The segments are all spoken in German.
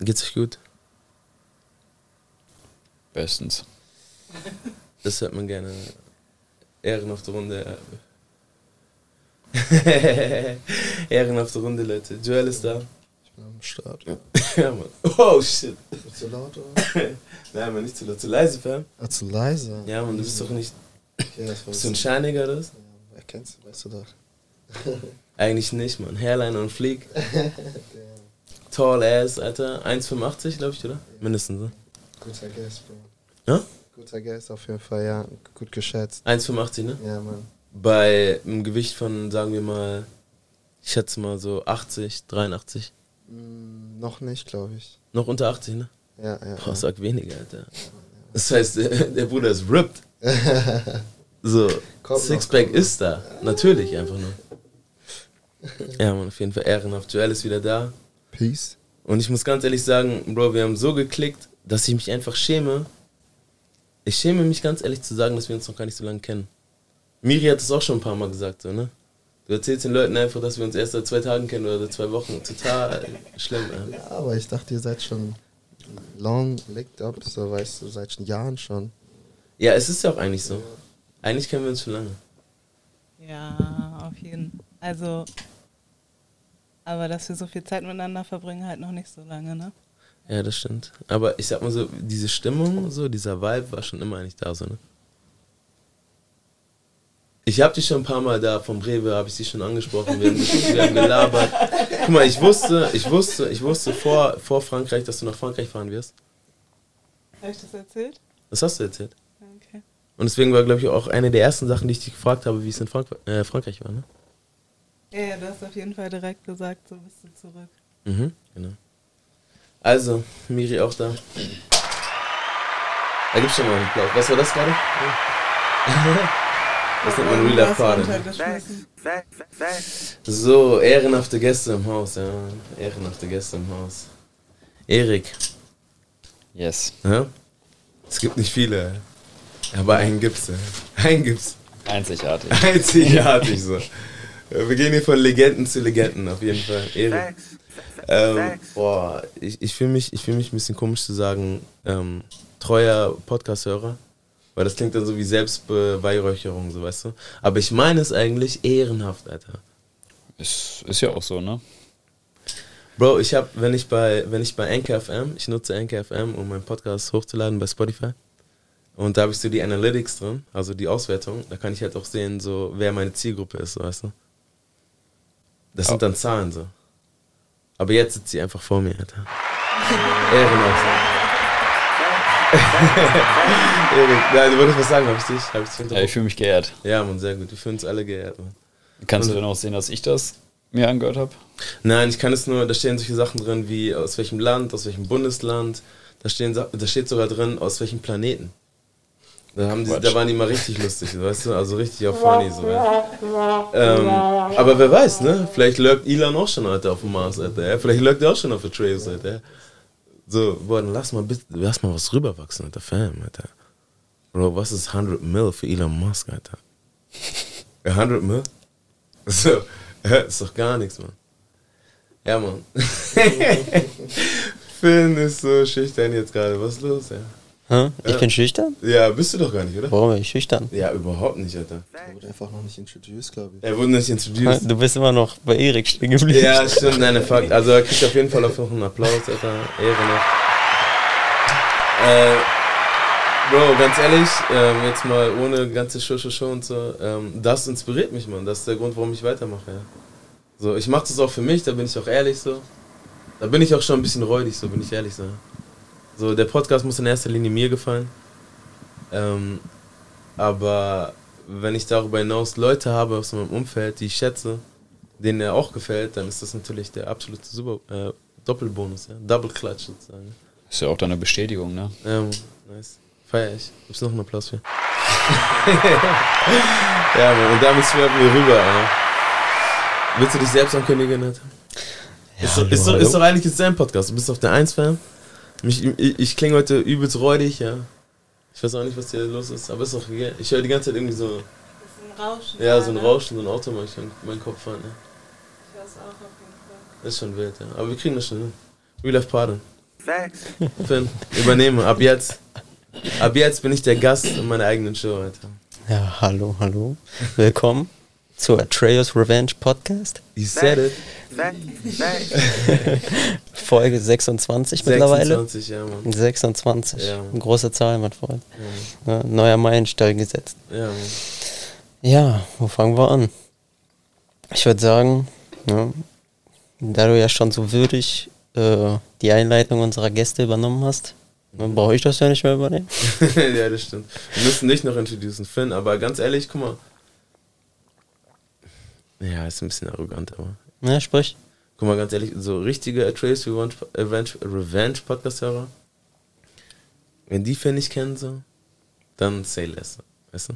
Geht's euch gut? Bestens. Das hört man gerne. Ehrenhafte Runde. Ehrenhafte Runde, Leute. Joel ist da. Ich bin am Start. Ja, Mann. Oh, shit. Zu laut oder? Nein, man, nicht zu laut. Zu leise, Fam. Ah, zu leise. Ja, Mann, du bist doch nicht. War Bist du ein Scheiniger oder was? Ja, wer kennst du, weißt du doch. Eigentlich nicht, Mann. Hairline und Fleek. Tall ass, Alter. 1,85, glaube ich, oder? Mindestens, ne? Guter Guest, Bro. Ja? Guter Guest auf jeden Fall, ja. Gut geschätzt. 1,85, ne? Ja, Mann. Bei einem Gewicht von, sagen wir mal, ich schätze mal so 80, 83. Mm, noch nicht, glaube ich. Noch unter 80, ne? Ja, ja. Boah, sag weniger, Alter. Das heißt, der, der Bruder ist ripped. So, noch, Sixpack noch. ist da. Natürlich, einfach nur. Ja, man, auf jeden Fall ehrenhaft. Joel ist wieder da. Peace. Und ich muss ganz ehrlich sagen, Bro, wir haben so geklickt, dass ich mich einfach schäme. Ich schäme mich ganz ehrlich zu sagen, dass wir uns noch gar nicht so lange kennen. Miri hat es auch schon ein paar Mal gesagt, so, ne? Du erzählst den Leuten einfach, dass wir uns erst seit zwei Tagen kennen oder seit zwei Wochen. Total schlimm, ey. Ja, aber ich dachte, ihr seid schon long licked up, so weißt du, seit schon Jahren schon. Ja, es ist ja auch eigentlich so. Eigentlich kennen wir uns schon lange. Ja, auf jeden. Also, aber dass wir so viel Zeit miteinander verbringen, halt noch nicht so lange, ne? Ja, das stimmt. Aber ich sag mal so, diese Stimmung, so, dieser Vibe war schon immer eigentlich da, so, ne? Ich hab dich schon ein paar Mal da vom Rewe, habe ich dich schon angesprochen, wir haben, wir haben gelabert. Guck mal, ich wusste, ich wusste, ich wusste vor, vor Frankreich, dass du nach Frankreich fahren wirst. Habe ich das erzählt? Das hast du erzählt. Okay. Und deswegen war, glaube ich, auch eine der ersten Sachen, die ich dich gefragt habe, wie es in Frank äh, Frankreich war, ne? Ja, ja, du hast auf jeden Fall direkt gesagt, so bist du zurück. Mhm, genau. Also, Miri auch da. Da gibt's schon mal einen Applaus. Was war das gerade? Das nennt man Real Life Party. runtergeschmissen. So, ehrenhafte Gäste im Haus, ja. Ehrenhafte Gäste im Haus. Erik, Yes. ja? Es gibt nicht viele, aber einen gibt's, ja. Einen gibt's. Einzigartig. Einzigartig so. Wir gehen hier von Legenden zu Legenden, auf jeden Fall. Erik. Ähm, boah, ich, ich fühle mich, ich fühl mich ein bisschen komisch zu sagen, ähm, treuer Podcast-Hörer, weil das klingt dann so wie Selbstbeweihräucherung, so weißt du. Aber ich meine es eigentlich ehrenhaft, Alter. Ist, ist ja auch so, ne? Bro, ich habe, wenn ich bei, wenn ich bei Anchor FM, ich nutze Anchor FM, um meinen Podcast hochzuladen bei Spotify. Und da habe ich so die Analytics drin, also die Auswertung. Da kann ich halt auch sehen, so wer meine Zielgruppe ist, so, weißt du. Das sind dann Zahlen so. Aber jetzt sitzt sie einfach vor mir, Alter. Ehrenhaft. Erik, nein, du wolltest was sagen, hab ich dich? Hab ich dich Ja, ich fühle mich geehrt. Ja, man, sehr gut. Wir fühlen uns alle geehrt, man. Kannst du denn auch sehen, dass ich das mir angehört habe? Nein, ich kann es nur, da stehen solche Sachen drin wie aus welchem Land, aus welchem Bundesland. Da, stehen, da steht sogar drin, aus welchem Planeten. Da, haben die, Quatsch. da waren die mal richtig lustig, weißt du? Also richtig auf funny so. Ähm, aber wer weiß, ne? Vielleicht lurkt Elon auch schon heute auf dem Mars, Alter. Ja? Vielleicht lurkt er auch schon auf der Trails, Alter. Ja? So, boah, dann lass mal, bitte, lass mal was rüberwachsen, Alter. Fam, Alter. Bro, was ist 100 Mil für Elon Musk, Alter? 100 Mil? So, ist doch gar nichts, Mann. Ja, Mann. Finn ist so schüchtern jetzt gerade. Was ist los, ja? Hä? Ich Ja. bin schüchtern? Ja, bist du doch gar nicht, oder? Warum bin ich schüchtern? Ja, überhaupt nicht, Alter. Er wurde einfach noch nicht introduced, glaube ich. Er wurde nicht introduced. Du bist immer noch bei Erik stehen geblieben. Ja, stimmt, nein, Fakt. Also er kriegt auf jeden Fall auch noch einen Applaus, Alter. Ehre noch. Äh, Bro, ganz ehrlich, ähm, jetzt mal ohne ganze Show, Show, Show und so, ähm, das inspiriert mich, Mann. Das ist der Grund, warum ich weitermache, ja. So, ich mache das auch für mich, da bin ich auch ehrlich so. Da bin ich auch schon ein bisschen räudig, so bin ich ehrlich so. So, der Podcast muss in erster Linie mir gefallen. Ähm, aber wenn ich darüber hinaus Leute habe aus meinem Umfeld, die ich schätze, denen er auch gefällt, dann ist das natürlich der absolute Super äh, Doppelbonus, ja? Double Clutch sozusagen. Ist ja auch deine Bestätigung, ne? Ja, Mann, nice. Feier ich. Gibt's noch einen Applaus für? ja, Mann, und damit schwärmen wir rüber, ja. Willst du dich selbst ankündigen, Alter? ist, doch, ist, doch, ist doch eigentlich jetzt dein Podcast. Du bist doch der 1-Fan. Ich, ich, ich klinge heute übelst räudig, ja. Ich weiß auch nicht, was hier los ist, aber ist doch okay. Ich höre die ganze Zeit irgendwie so, Das ist ein Rauschen. ja, so ein? Rauschen, so ein Auto manchmal in meinen Kopf fahren, ja. Ich hör's auch auf jeden Fall. Das ist schon wild, ja. Aber wir kriegen das schon hin. Real Life Party. Finn, übernehme. Ab jetzt. Ab jetzt bin ich der Gast in meiner eigenen Show, Alter. Ja, hallo, hallo. Willkommen zu Atreus Revenge Podcast. You said it. Folge 26 mittlerweile. 26, ja, Mann. 26. Ja. Eine große Zahl, mein Freund. Ja, neuer Meilenstein gesetzt. Ja, Mann. Ja, wo fangen wir an? Ich würde sagen, ja, da du ja schon so würdig äh, die Einleitung unserer Gäste übernommen hast, dann brauche ich das ja nicht mehr übernehmen. ja, das stimmt. Wir müssen dich noch introducen, Finn, aber ganz ehrlich, guck mal. Ja, ist ein bisschen arrogant, aber. Ja, sprich. Guck mal, ganz ehrlich, so richtige Atreus Revenge, Revenge, Revenge Podcast-Hörer, wenn die Finn nicht kennen, so, dann say less, weißt du?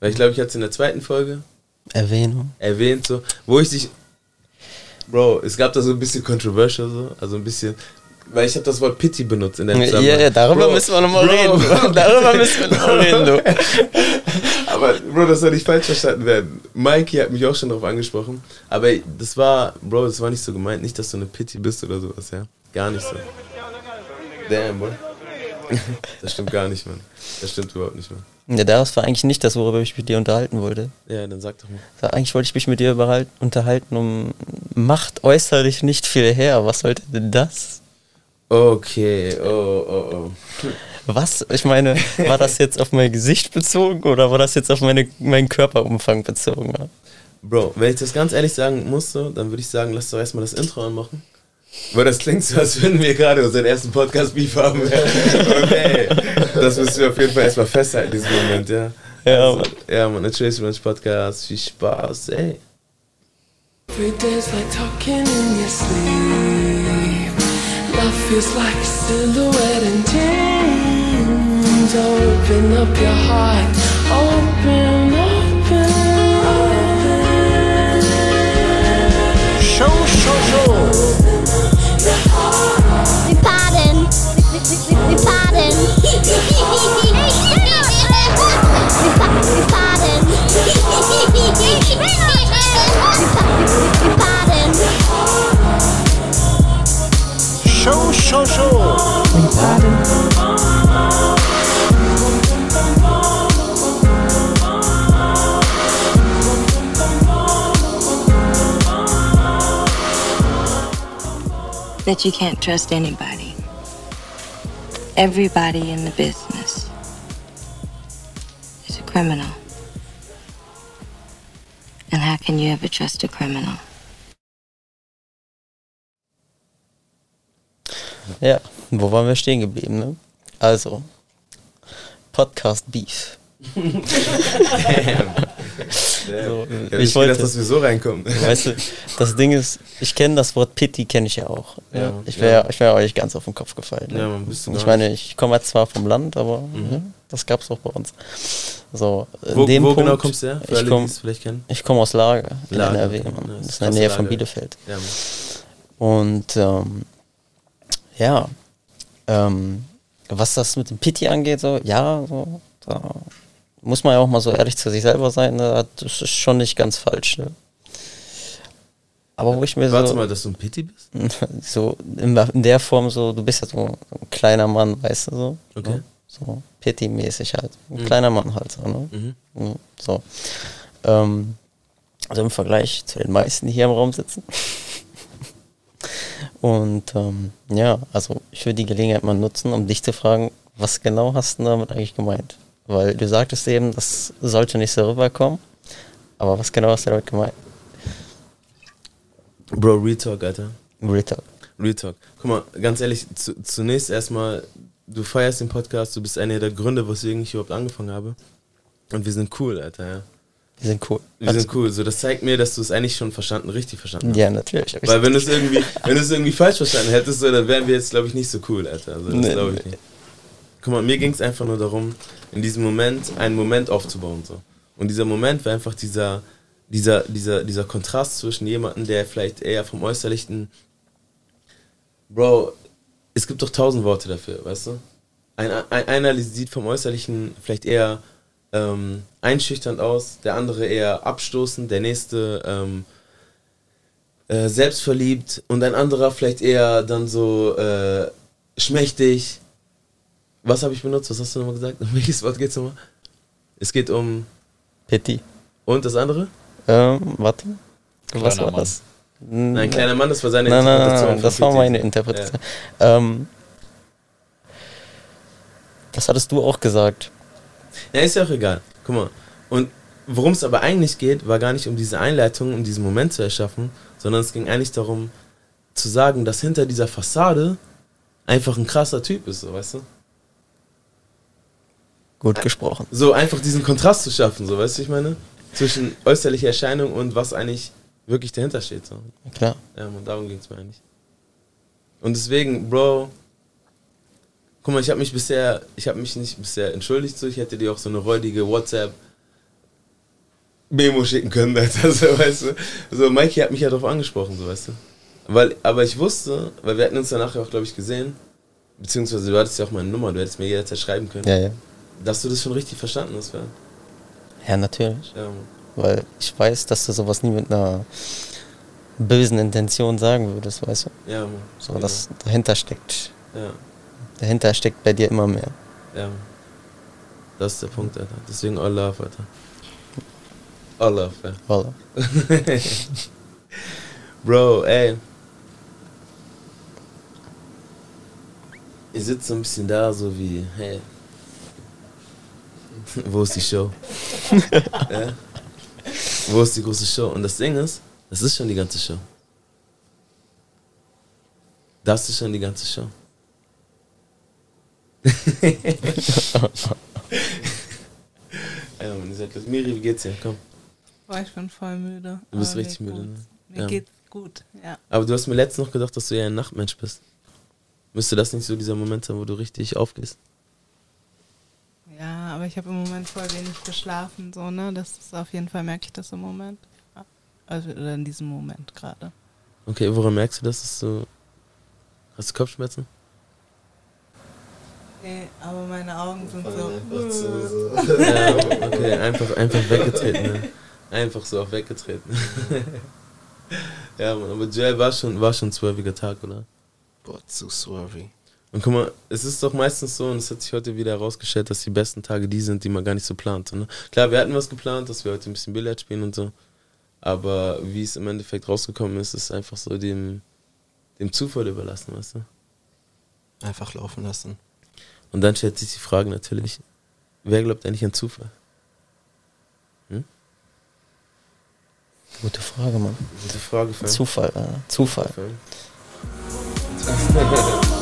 Weil ich glaube, ich hatte es in der zweiten Folge Erwähnung. erwähnt, so, wo ich dich. Bro, es gab da so ein bisschen controversial, so, also ein bisschen. Weil ich habe das Wort Pity benutzt in der Ja, Zusammenhang. ja, darüber Bro, müssen wir nochmal Bro, reden. darüber müssen wir nochmal reden, du. Aber, Bro, das soll nicht falsch verstanden werden. Mikey hat mich auch schon darauf angesprochen. Aber das war, Bro, das war nicht so gemeint. Nicht, dass du eine Pity bist oder sowas, ja. Gar nicht so. Damn, Bro. Das stimmt gar nicht, Mann. Das stimmt überhaupt nicht, Mann. Ja, das war eigentlich nicht das, worüber ich mit dir unterhalten wollte. Ja, dann sag doch mal. Eigentlich wollte ich mich mit dir unterhalten, um macht äußerlich nicht viel her. Was sollte denn das? Okay, oh, oh, oh. Was? Ich meine, war das jetzt auf mein Gesicht bezogen oder war das jetzt auf meine, meinen Körperumfang bezogen? Bro, wenn ich das ganz ehrlich sagen musste, dann würde ich sagen, lass doch erstmal das Intro anmachen. Weil das klingt so, als würden wir gerade unseren ersten Podcast-Beef haben. Und ey, das müssen wir auf jeden Fall erstmal festhalten, diesen Moment, ja. Ja, Also, ja, man, Trace Revenge Podcast, viel Spaß, ey. Every day's like talking in your sleep. Love feels like a silhouette in dreams. Open up your heart, open, open, open. Show, show, show. Wir baden. Wir baden. Wir ba- wir baden. Wir baden. Show, show, show. That you can't trust anybody. Everybody in the business is a criminal. And how can you ever trust a criminal? Ja, wo waren wir stehen geblieben, ne? Also, Podcast Beef. So, Ja, ich ich wollte- dass wir so reinkommen. Weißt du, das Ding ist, ich kenne das Wort Pity, kenne ich ja auch. Ja, ich wäre ich wär euch ganz auf den Kopf gefallen. ne? Ja, man, bist du Und ich meine, ich komme jetzt zwar vom Land, aber ja, das gab es auch bei uns. So, in Wo, wo Punkt, genau kommst du her? Für ich komme komm aus Lager, in Lager, NRW, okay. Mann. Ja, Das ist in der Nähe von Lager. Bielefeld. Ja, Mann. Und ähm, ja, ähm, was das mit dem Pity angeht, so, ja, so, da muss man ja auch mal so ehrlich zu sich selber sein, ne? das ist schon nicht ganz falsch. Ne? Aber wo ich mir Warte so, mal, dass du ein Pity bist? so in, in der Form so, du bist ja so ein kleiner Mann, weißt du so. Okay. Ne? So Pity-mäßig halt. Ein kleiner Mann halt so, ne? Mhm. Mhm, So. Ähm, also im Vergleich zu den meisten, die hier im Raum sitzen. Und ähm, ja, also ich würde die Gelegenheit mal nutzen, um dich zu fragen, was genau hast du damit eigentlich gemeint? Weil du sagtest eben, das sollte nicht so rüberkommen. Aber was genau hast du damit gemeint? Bro, Real Talk, Alter. Real Talk. Real Talk. Guck mal, ganz ehrlich, zu, zunächst erstmal, du feierst den Podcast, du bist einer der Gründe, weswegen ich überhaupt angefangen habe. Und wir sind cool, Alter, ja. Die sind cool. Wir sind cool. So, das zeigt mir, dass du es eigentlich schon verstanden, richtig verstanden hast. Ja, natürlich. Weil wenn du es irgendwie, wenn du es irgendwie falsch verstanden hättest, so, dann wären wir jetzt, glaube ich, nicht so cool, Alter. Also, das Nee, glaube ich nee. nicht. Guck mal, mir ging es einfach nur darum, in diesem Moment einen Moment aufzubauen. So. Und dieser Moment war einfach dieser, dieser, dieser, dieser Kontrast zwischen jemandem, der vielleicht eher vom Äußerlichen. Bro, es gibt doch tausend Worte dafür, weißt du? Ein, ein, einer sieht vom Äußerlichen vielleicht eher ähm, einschüchternd aus, der andere eher abstoßend, der nächste ähm, äh, selbstverliebt und ein anderer vielleicht eher dann so äh, schmächtig. Was habe ich benutzt? Was hast du nochmal gesagt? Um welches Wort geht es nochmal? Es geht um. Pitti. Und das andere? Ähm, warte. Was Kleiner war Mann. das? Nein, kleiner Mann, das war seine Nein, nein, nein, Interpretation. nein, von das war meine Interpretation. Ähm, das hattest du auch gesagt. Ja, ist ja auch egal. Guck mal. Und worum es aber eigentlich geht, war gar nicht um diese Einleitung, um diesen Moment zu erschaffen, sondern es ging eigentlich darum, zu sagen, dass hinter dieser Fassade einfach ein krasser Typ ist, so, weißt du? Gut gesprochen. So einfach diesen Kontrast zu schaffen, so, weißt du, ich meine? Zwischen äußerlicher Erscheinung und was eigentlich wirklich dahinter steht, so. Klar. Ja, und darum ging es mir eigentlich. Und deswegen, Bro, guck mal, ich habe mich bisher, ich habe mich nicht bisher entschuldigt, so, ich hätte dir auch so eine räudige WhatsApp Memo schicken können, Alter, so, weißt du. So, Mikey hat mich ja darauf angesprochen, so, weißt du. Weil, aber ich wusste, weil wir hatten uns danach ja auch, glaube ich, gesehen, beziehungsweise du hattest ja auch meine Nummer, du hättest mir jederzeit schreiben können, Ja, ja. Dass du das schon richtig verstanden hast, ja. Ja, natürlich. ja. Weil ich weiß, dass du sowas nie mit einer bösen Intention sagen würdest, weißt du? Ja, Mann. So, Genau. das dahinter steckt. Ja, Dahinter steckt bei dir immer mehr. ja. Das ist der Punkt, Alter. Deswegen all love, Alter. All love, ja. Voilà. Bro, ey. Ihr sitzt so ein bisschen da, so wie, hey. Wo ist die Show? ja? Wo ist die große Show? Und das Ding ist, das ist schon die ganze Show. Das ist schon die ganze Show. ja, Mann, ihr seid los. Miri, wie geht's dir? Komm. Boah, ich bin voll müde. Du bist aber richtig müde, ne? Mir Ja. geht's gut, ja. Aber du hast mir letztens noch gedacht, dass du ja ein Nachtmensch bist. Müsste das nicht so dieser Moment sein, wo du richtig aufgehst? Ja, aber ich habe im Moment voll wenig geschlafen, so, ne? Das ist auf jeden Fall, merke ich das im Moment. Also oder in diesem Moment gerade. Okay, woran merkst du das? Dass du hast du Kopfschmerzen? Nee, aber meine Augen sind so. Einfach so, so. ja, okay, einfach, einfach weggetreten. Ne? Einfach so auch weggetreten. ja, Mann, aber Joel war schon, war schon ein zwölfiger Tag, oder? Boah, zu swervy. Und guck mal, es ist doch meistens so, und es hat sich heute wieder herausgestellt, dass die besten Tage die sind, die man gar nicht so plant. Ne? Klar, wir hatten was geplant, dass wir heute ein bisschen Billard spielen und so. Aber wie es im Endeffekt rausgekommen ist, ist einfach so dem, dem Zufall überlassen, weißt du? Einfach laufen lassen. Und dann stellt sich die Frage natürlich, wer glaubt eigentlich an Zufall? Gute Frage, Mann. Gute Frage, Fan. Zufall, äh, Zufall. Fan.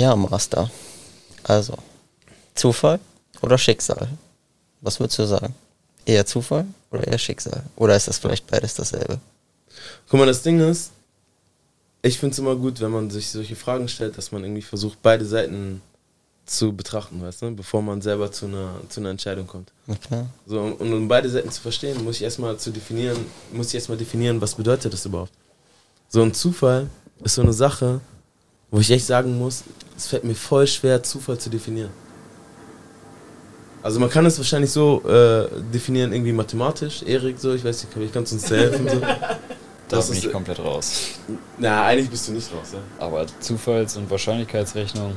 Ja, Master. Also, Zufall oder Schicksal? Was würdest du sagen? Eher Zufall oder eher Schicksal? Oder ist das vielleicht beides dasselbe? Guck mal, das Ding ist, ich finde es immer gut, wenn man sich solche Fragen stellt, dass man irgendwie versucht, beide Seiten zu betrachten, weißt du, bevor man selber zu einer, zu einer Entscheidung kommt. Klar. So, und um beide Seiten zu verstehen, muss ich erstmal zu definieren, muss ich erstmal definieren, was bedeutet das überhaupt. So ein Zufall ist so eine Sache, wo ich echt sagen muss, es fällt mir voll schwer, Zufall zu definieren. Also man kann es wahrscheinlich so äh, definieren, irgendwie mathematisch, Erik, so, ich weiß nicht, kannst du uns da helfen. So. Da Das bin ist- ich komplett raus. Na, eigentlich bist du nicht raus, ja. Aber Zufalls- und Wahrscheinlichkeitsrechnung,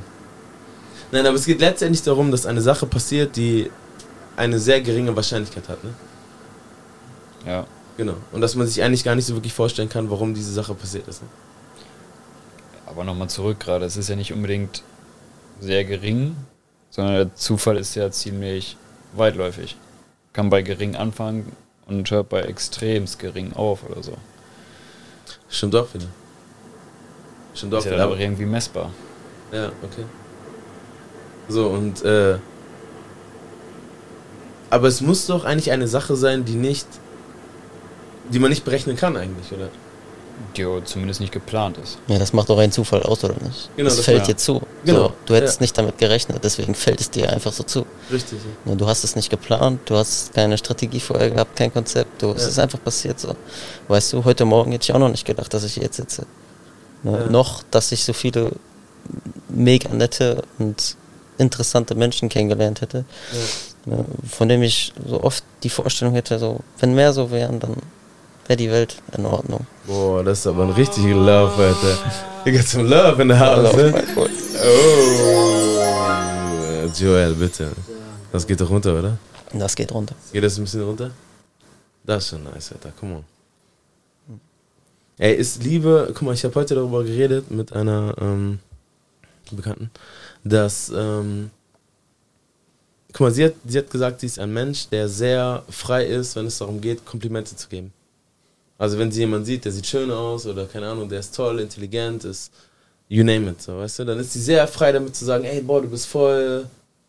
Nein, aber es geht letztendlich darum, dass eine Sache passiert, die eine sehr geringe Wahrscheinlichkeit hat, ne? ja. Genau. Und dass man sich eigentlich gar nicht so wirklich vorstellen kann, warum diese Sache passiert ist. Ne? Aber nochmal zurück gerade, es ist ja nicht unbedingt sehr gering, sondern der Zufall ist ja ziemlich weitläufig. Kann bei gering anfangen und hört bei extremst gering auf oder so. Stimmt auch wieder. Stimmt auch Ist ja wieder. Aber, irgendwie messbar. ja, okay. So, und, äh. Aber es muss doch eigentlich eine Sache sein, die nicht. die man nicht berechnen kann, eigentlich, oder? Die zumindest nicht geplant ist. Ja, das macht doch ein Zufall aus, oder nicht? Genau, das das fällt dir zu. Genau, So, du hättest ja. nicht damit gerechnet, deswegen fällt es dir einfach so zu. Richtig. Ja. Du hast es nicht geplant, du hast keine Strategie vorher gehabt, kein Konzept, du, es ist einfach passiert so. Weißt du, heute Morgen hätte ich auch noch nicht gedacht, dass ich hier jetzt sitze. Ne, Ja. Noch, dass ich so viele mega nette und interessante Menschen kennengelernt hätte, ne, von dem ich so oft die Vorstellung hätte, so, wenn mehr so wären, dann wäre die Welt in Ordnung. Boah, das ist aber ein richtiger Love, Alter. You got some love in the house, ne? Oh. Joel, bitte. Das geht doch runter, oder? Das geht runter. Geht das ein bisschen runter? Das ist schon nice, Alter. Come on. Ey, ist Liebe, guck mal, ich habe heute darüber geredet mit einer ähm, Bekannten, dass, ähm, guck mal, sie hat, sie hat gesagt, sie ist ein Mensch, der sehr frei ist, wenn es darum geht, Komplimente zu geben. Also wenn sie jemanden sieht, der sieht schön aus oder keine Ahnung, der ist toll, intelligent, ist, you name it, so, weißt du, dann ist sie sehr frei damit zu sagen, ey, boah, du bist voll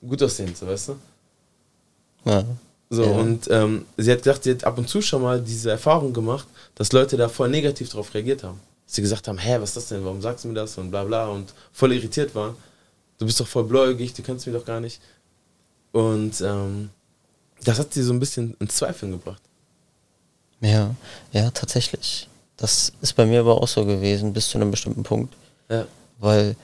gut aussehend, so, weißt du. Ja. So, Ja. und ähm, sie hat gesagt, sie hat ab und zu schon mal diese Erfahrung gemacht, dass Leute da voll negativ darauf reagiert haben. Dass sie gesagt haben, hä, was ist das denn, warum sagst du mir das und bla bla und voll irritiert waren. Du bist doch voll bläugig, du kennst mich doch gar nicht. Und ähm, das hat sie so ein bisschen ins Zweifeln gebracht. Ja, ja, tatsächlich. Das ist bei mir aber auch so gewesen, bis zu einem bestimmten Punkt. Ja. Weil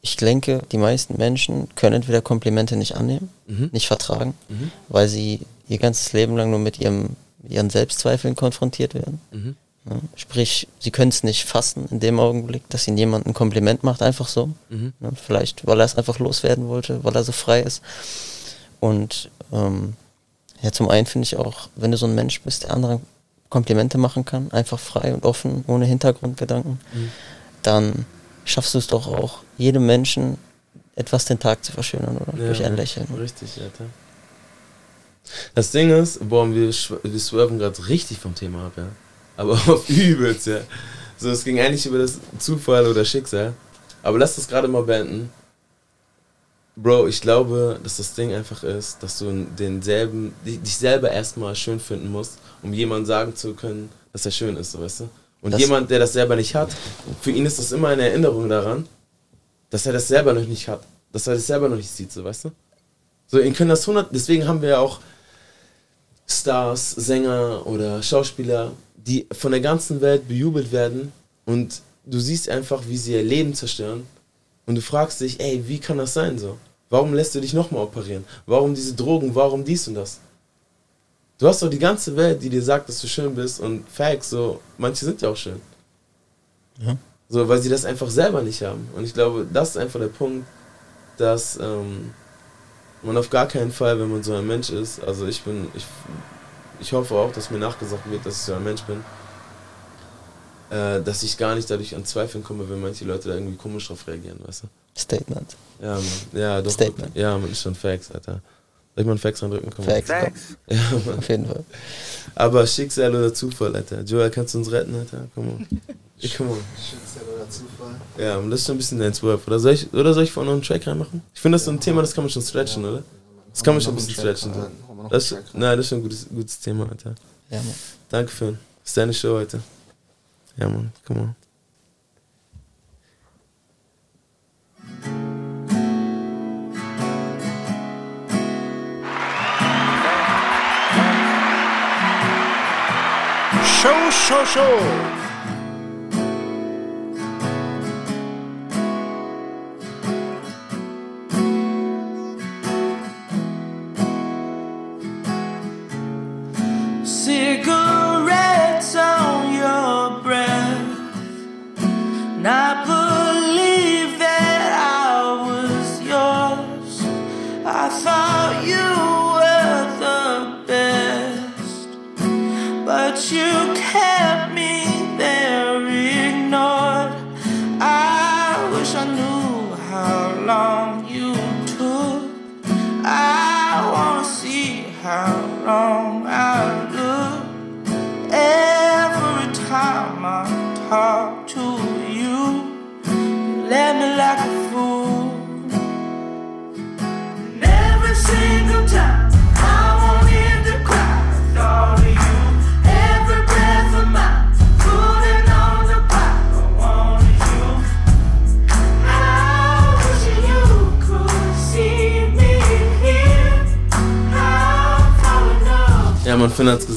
ich denke, die meisten Menschen können entweder Komplimente nicht annehmen, Mhm. nicht vertragen, Mhm. weil sie ihr ganzes Leben lang nur mit ihrem, mit ihren Selbstzweifeln konfrontiert werden. Mhm. Ja, sprich, sie können es nicht fassen in dem Augenblick, dass ihnen jemand ein Kompliment macht, einfach so. Mhm. Ja, vielleicht, weil er es einfach loswerden wollte, weil er so frei ist. Und ähm, ja, zum einen finde ich auch, wenn du so ein Mensch bist, der anderen Komplimente machen kann, einfach frei und offen, ohne Hintergrundgedanken, dann schaffst du es doch auch, jedem Menschen etwas den Tag zu verschönern, oder? Ja, Durch ein Lächeln. Richtig, Alter. Das Ding ist, boah, wir, wir swerven gerade richtig vom Thema ab, ja. Aber auf übelst, ja. So, es ging eigentlich über das Zufall oder Schicksal. Aber lass das gerade mal beenden. Bro, ich glaube, dass das Ding einfach ist, dass du denselben, di- dich selber erstmal schön finden musst, um jemandem sagen zu können, dass er schön ist, so, weißt du? Und Das- jemand, der das selber nicht hat, für ihn ist das immer eine Erinnerung daran, dass er das selber noch nicht hat. Dass er das selber noch nicht sieht, so, weißt du? So, ihn können das 100, deswegen haben wir ja auch Stars, Sänger oder Schauspieler, die von der ganzen Welt bejubelt werden und du siehst einfach, wie sie ihr Leben zerstören und du fragst dich, ey, wie kann das sein so? Warum lässt du dich nochmal operieren? Warum diese Drogen? Warum dies und das? Du hast doch die ganze Welt, die dir sagt, dass du schön bist und Facts, so, manche sind ja auch schön. Ja. So, weil sie das einfach selber nicht haben. Und ich glaube, das ist einfach der Punkt, dass ähm, man auf gar keinen Fall, wenn man so ein Mensch ist, also ich bin, ich, ich hoffe auch, dass mir nachgesagt wird, dass ich so ein Mensch bin, äh, dass ich gar nicht dadurch an Zweifeln komme, wenn manche Leute da irgendwie komisch drauf reagieren, weißt du? Statement. Ja, Mann. Ja, doch. Statement. Ja, man ist schon Facts, Alter. Soll ich mal einen Fax reindrücken? Komm. Facts, komm. Ja, Mann. Auf jeden Fall. Aber Schicksal oder Zufall, Alter. Joel, kannst du uns retten, Alter? Komm on. Ich komm on. Schicksal oder Zufall? Ja, und das ist schon ein bisschen dein Swerve. Oder soll ich, oder soll ich vorne noch einen Track reinmachen? Ich finde, das ist so ein Thema, das kann man schon stretchen, oder? Das kann man schon ein bisschen stretchen. So. Das, nein, das ist schon ein gutes, gutes Thema, Alter. Ja, Mann. Danke, Phil. Das ist deine Show heute. Ja, Mann. Komm on. Show, show, show.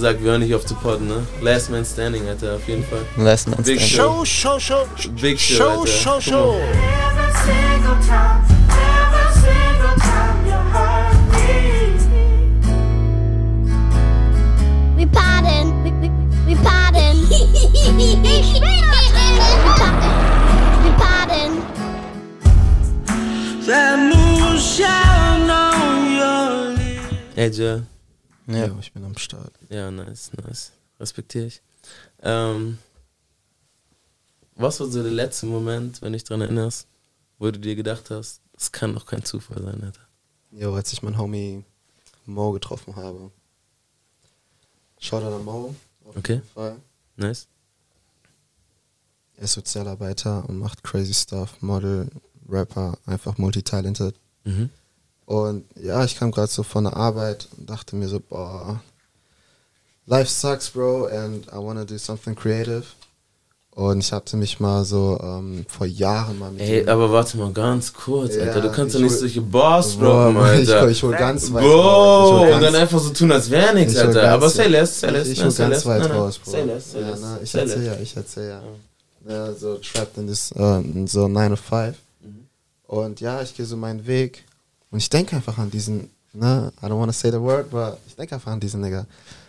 Gesagt, wir hören nicht auf zu podden, ne? Last Man Standing, Alter, auf jeden Fall. Last Man Big Standing. Show. Show, show, show. Big Show, Show, Alter. show, show. mal. Every single time, every single time you hurt me. We pardon. We, we, we pardon. we pardon. We pardon. That moon shine on your lips. Ey, Joe. Ja, ich bin am Start. Ja, nice, nice. Respektiere ich. Ähm, was war so der letzte Moment, wenn du dich dran erinnerst, wo du dir gedacht hast, das kann doch kein Zufall sein, Alter? Jo, als ich meinen Homie Mo getroffen habe. Shoutout an Mo. Auf Okay. jeden Fall. Nice. Er ist Sozialarbeiter und macht crazy stuff. Model, Rapper, einfach multitalented. Mhm. Und ja, ich kam gerade so von der Arbeit und dachte mir so, boah, life sucks, bro, and I wanna do something creative. Und ich hatte mich mal so ähm, vor Jahren mal mit Ey, aber warte mal ganz kurz, Ja, Alter. Du kannst doch ich nicht solche Bars droppen, Alter. Ich, ich hol ganz weit Bro, raus. Und dann einfach so tun, als wäre nichts, Alter. Aber say less, say less. Ich, ich ne, hol ganz weit raus, Bro. Say less, say ja, less. na, ich erzähl ja, ich erzähl ja. ja. So trapped in this, äh, in so 9 to 5. Mhm. Und ja, ich gehe so meinen Weg und ich denke einfach an diesen, ne, I don't wanna say the word, but ich denke einfach an diesen Nigga.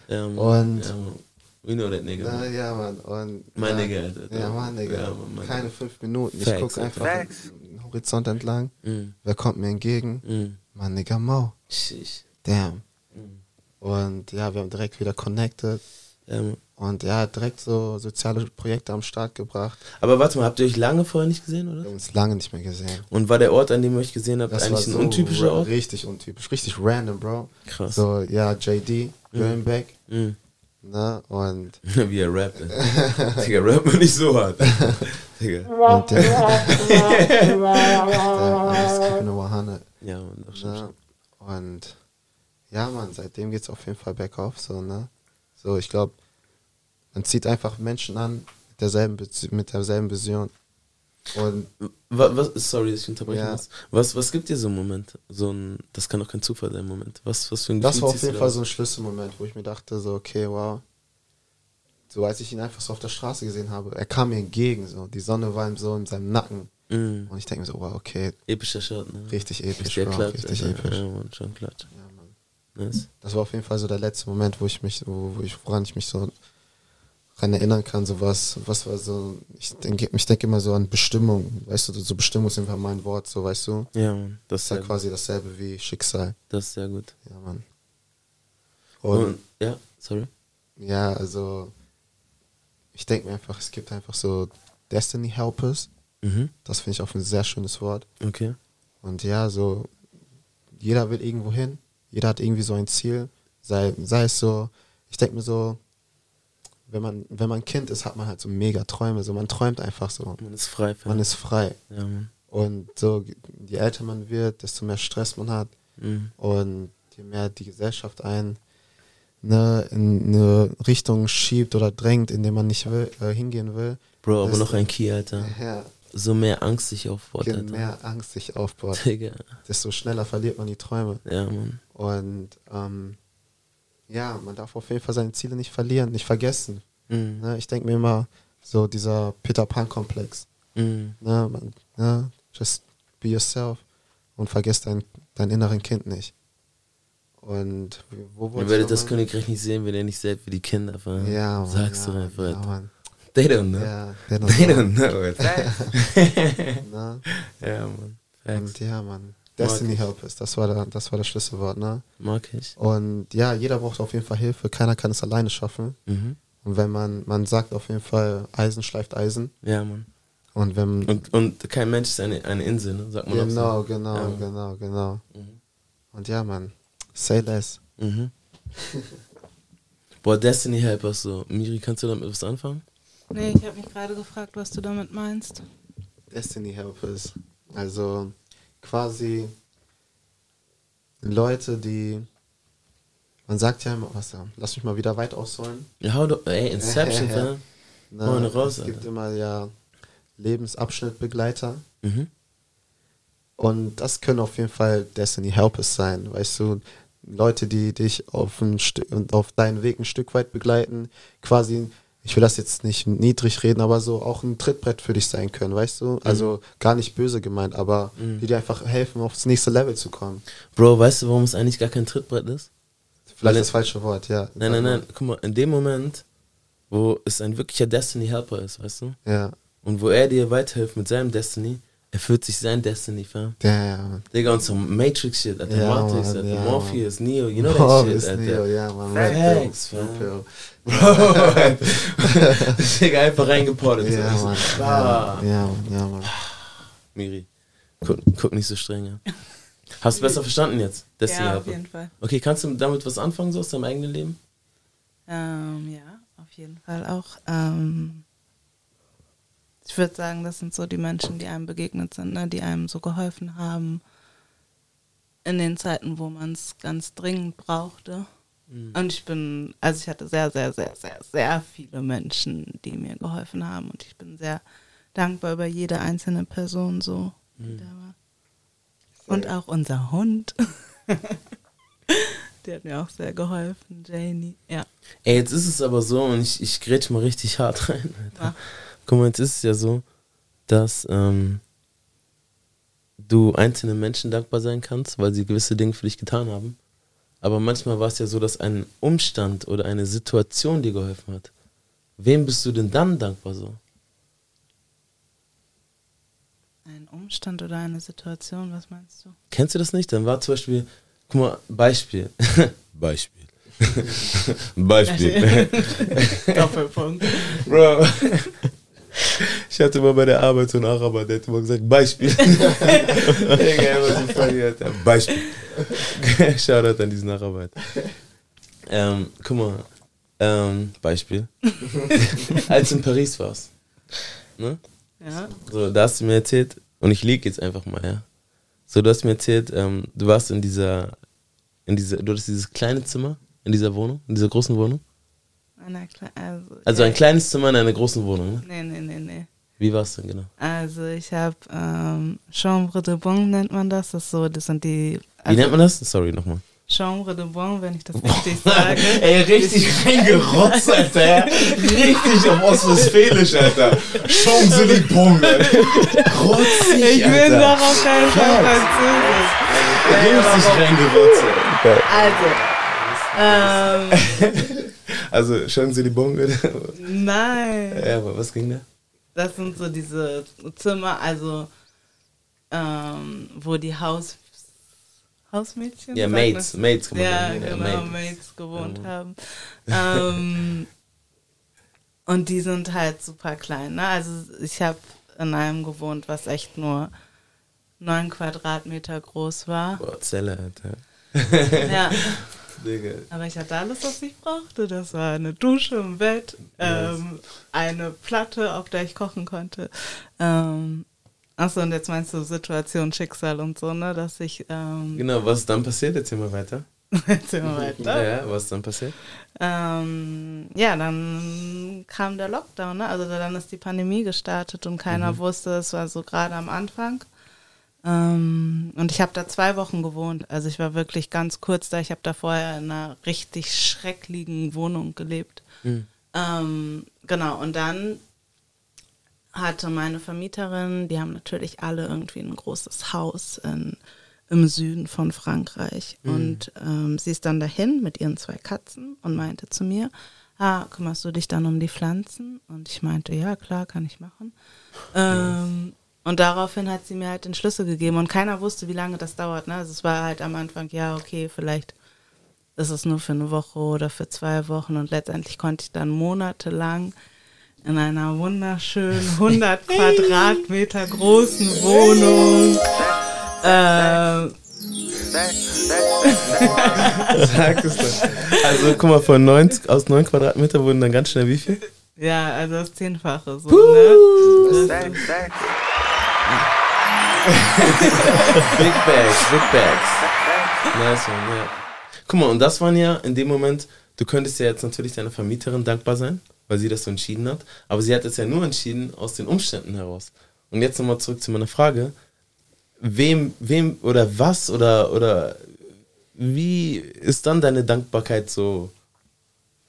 Ja, Mann. Und Ja, Mann. We know that nigga. Na, man. ja, Mann. Und, Mein ja, Nigga, Alter. Ja, mein Nigga. Ja, Mann, mein Keine fünf Minuten. Ich Facts, gucke Alter. einfach Facts. den Horizont entlang. Mhm. Wer kommt mir entgegen? Mhm. Mein Nigga. Sheesh. Damn. Mhm. Und ja, wir haben direkt wieder connected. Mann. Und ja, direkt so soziale Projekte am Start gebracht. Aber warte mal, habt ihr euch lange vorher nicht gesehen, Wir oder? haben uns lange nicht mehr gesehen. Und war der Ort, an dem ihr euch gesehen habt, eigentlich ein so untypischer ra- Ort? Richtig untypisch. Richtig random, Bro. Krass. So, ja, JD, Göllenbeck. Mhm. Ne? Und, Wie er rappt. Digga, rappt man nicht so hart. Digga. und der, der 100. Ja, Mann, doch schon. Ne? Und ja, Mann, seitdem geht's auf jeden Fall bergauf, so, ne? So, ich glaube, man zieht einfach Menschen an mit derselben, Bez- mit derselben Vision. Und Was, was, sorry, dass ich unterbrechen Ja. Was, was gibt dir so einen Moment? So ein, das kann doch kein Zufall sein, Moment. Was, was für ein das Gefühl war auf jeden Fall so ein Schlüsselmoment, wo ich mir dachte, so, okay, wow. So, als ich ihn einfach so auf der Straße gesehen habe, er kam mir entgegen, so, die Sonne war ihm so in seinem Nacken. Mhm. Und ich denke mir so, wow, okay, Epischer Shot, ne? richtig episch, Bro, Klatsch, richtig episch. Ja, Mann, schon Klatsch. Ja. Nice. Das war auf jeden Fall so der letzte Moment, wo ich mich, wo, wo ich, woran ich mich so dran erinnern kann, so was, was war so, ich denke, ich denke immer so an Bestimmung, weißt du, so Bestimmung ist einfach mein Wort, so, weißt du? Ja, Mann. Das ist ja gut. quasi dasselbe wie Schicksal. Das ist sehr gut. Ja, Mann. Und, Und, ja, sorry. ja, also, ich denke mir einfach, es gibt einfach so Destiny Helpers, Mhm. das finde ich auch ein sehr schönes Wort. Okay. Und ja, so, jeder will irgendwo hin, jeder hat irgendwie so ein Ziel, sei, sei es so, ich denke mir so, wenn man, wenn man Kind ist, hat man halt so mega Träume, so man träumt einfach so, Man ist frei. man ist frei. Ja. Und so, je älter man wird, desto mehr Stress man hat Mhm. und je mehr die Gesellschaft einen ne, in eine Richtung schiebt oder drängt, in der man nicht will, äh, hingehen will, Bro, aber noch ein Key, Alter. ja, So mehr Angst sich aufbaut, je Alter. mehr Angst sich aufbaut, Digga. desto schneller verliert man die Träume. Ja, Mann. Und ähm, ja, man darf auf jeden Fall seine Ziele nicht verlieren, nicht vergessen. Mhm. Ne? Ich denke mir immer, so dieser Peter Pan-Komplex. Mhm. Ne? Man, ne? Just be yourself und vergiss dein, dein inneren Kind nicht. Und wo Ihr werdet das Königreich nicht sehen, wenn ihr nicht selbst wie die Kinder fahren. Ja, Mann, Sagst ja, du einfach. Ja. Mann. They don't know. Ja, they don't They know. don't know, Alter. Ne? ja, Mann. Facts. Und ja, Mann. Destiny ich. Helpers, das war, der, das war das Schlüsselwort, ne? Mag ich. Und ja, jeder braucht auf jeden Fall Hilfe, keiner kann es alleine schaffen. Mhm. Und wenn man, man sagt auf jeden Fall, Eisen schleift Eisen. Ja, Mann. Und wenn. Und, und kein Mensch ist eine, eine Insel, ne? sagt man genau, so. genau, Ja. genau, genau. Mhm. Und ja, Mann. Say less. Mhm. Boah, Destiny Helpers so. Miri, kannst du damit was anfangen? Nee, ich habe mich gerade gefragt, was du damit meinst. Destiny Helpers. Also quasi Leute, die. Man sagt ja immer, was ja, lass mich mal wieder weit ausholen. Ja, hau doch, ey, Inception, fam. Na, eine raus, es gibt Alter. immer ja Lebensabschnittbegleiter. Mhm. Und das können auf jeden Fall Destiny Helpers sein, weißt du. Leute, die dich auf, ein Stück und auf deinen Weg ein Stück weit begleiten, quasi, ich will das jetzt nicht niedrig reden, aber so auch ein Trittbrett für dich sein können, weißt du? Also gar nicht böse gemeint, aber die dir einfach helfen, aufs nächste Level zu kommen. Bro, weißt du, warum es eigentlich gar kein Trittbrett ist? Vielleicht Weil- das falsche Wort, ja. Nein, nein, nein. Guck mal, in dem Moment, wo es ein wirklicher Destiny Helper ist, weißt du? Ja, Und wo er dir weiterhilft mit seinem Destiny, erfüllt sich sein Destiny, fam. der, Digga, und so Matrix-Shit, Alter. Ja, Matrix, Mann, Alter. ja, Morpheus, Neo, you know that Morpheus, shit, Alter. Neo, ja, Mann. Facts, fam. Bro, Digga, einfach reingeportet. Ja, so. Mann. Ah. Ja, ja, Mann. Miri, guck, guck nicht so streng, ja. Hast du besser verstanden jetzt? Destiny Ja, auf jeden Fall. Okay, kannst du damit was anfangen, so aus deinem eigenen Leben? Ähm, ja, auf jeden Fall auch. Ähm, ich würde sagen, das sind so die Menschen, die einem begegnet sind, ne, die einem so geholfen haben in den Zeiten, wo man es ganz dringend brauchte. Und ich bin, also ich hatte sehr, sehr, sehr, sehr, sehr viele Menschen, die mir geholfen haben. Und ich bin sehr dankbar über jede einzelne Person so, war. Und auch unser Hund. Der hat mir auch sehr geholfen, Janie. Ja. Ey, jetzt ist es aber so, und ich, ich grätsch mal richtig hart rein, Alter. Ja. Guck mal, jetzt ist es ja so, dass ähm, du einzelnen Menschen dankbar sein kannst, weil sie gewisse Dinge für dich getan haben. Aber manchmal war es ja so, dass ein Umstand oder eine Situation dir geholfen hat. Wem bist du denn dann dankbar so? Ein Umstand oder eine Situation, was meinst du? Kennst du das nicht? Dann war zum Beispiel, guck mal, Beispiel. Beispiel. Beispiel. Doppelpunkt. Bro. Ich hatte mal bei der Arbeit so einen Araber, der hat immer gesagt, Beispiel. Beispiel. Shoutout an diesen Araber. Ähm, guck mal, ähm, Beispiel. Als du in Paris warst, ne? Ja. So, da hast du mir erzählt, und ich lieg jetzt einfach mal, ja. So, du hast mir erzählt, ähm, du warst in dieser, in dieser, du hattest dieses kleine Zimmer in dieser Wohnung, in dieser großen Wohnung. Einer Kle also, Also ja, ein kleines Zimmer in einer großen Wohnung, ne? Nee, nee, nee, nee. Wie war es denn genau? Also ich habe ähm, Chambre de Bon nennt man das. Das so, das sind die. Wie Also nennt man das? Sorry nochmal. Chambre de Bon, wenn ich das richtig sage. Ey, richtig reingerotzt, Alter. Richtig auf Ostwestfälisch, Alter. Champs-Élysées, Rotzig, ich bin doch auf keinen Fall Französisch. Richtig reingerotzt, Also, ähm, Also, Champs-Élysées, nein. Ja, aber was ging da? Das sind so diese Zimmer, also ähm, wo die Haus Hausmädchen? Ja, Maids, man? Maids kann man ja, sagen, ja, genau, Maids. Maids, gewohnt Mhm. haben. Ähm, und die sind halt super klein. Ne? Also ich habe in einem gewohnt, was echt nur neun Quadratmeter groß war. Boah, Zelle, Alter. Ja, Digga. aber ich hatte alles, was ich brauchte. Das war eine Dusche, ein Bett, ähm, eine Platte, auf der ich kochen konnte. Ähm, achso, und jetzt meinst du Situation, Schicksal und so, ne? Dass ich. Ähm, Genau, was dann passiert? Erzähl mal weiter. Erzähl mal weiter. Ja, was dann passiert? Ähm, ja, dann kam der Lockdown, ne? Also dann ist die Pandemie gestartet und keiner wusste, es war so gerade am Anfang. Ähm, und ich habe da zwei Wochen gewohnt. Also ich war wirklich ganz kurz da. Ich habe da vorher in einer richtig schrecklichen Wohnung gelebt. Ähm, genau, und dann hatte meine Vermieterin, die haben natürlich alle irgendwie ein großes Haus in, im Süden von Frankreich. Und ähm, sie ist dann dahin mit ihren zwei Katzen und meinte zu mir, ah, kümmerst du dich dann um die Pflanzen? Und ich meinte, ja, klar, kann ich machen. Ähm, und daraufhin hat sie mir halt den Schlüssel gegeben und keiner wusste, wie lange das dauert. Ne? Also es war halt am Anfang, ja, okay, vielleicht ist es nur für eine Woche oder für zwei Wochen und letztendlich konnte ich dann monatelang in einer wunderschönen 100 Quadratmeter großen Wohnung äh, Sag es doch. Also, guck mal, von 90, aus 9 Quadratmeter wurden dann ganz schnell wie viel? ja, also das Zehnfache so, ne? Big Bags, Big Bags. Nice one, ja. Guck mal, und das waren ja in dem Moment, du könntest ja jetzt natürlich deiner Vermieterin dankbar sein, weil sie das so entschieden hat, aber sie hat es ja nur entschieden aus den Umständen heraus. Und jetzt nochmal zurück zu meiner Frage. Wem, wem oder was oder, oder wie ist dann deine Dankbarkeit so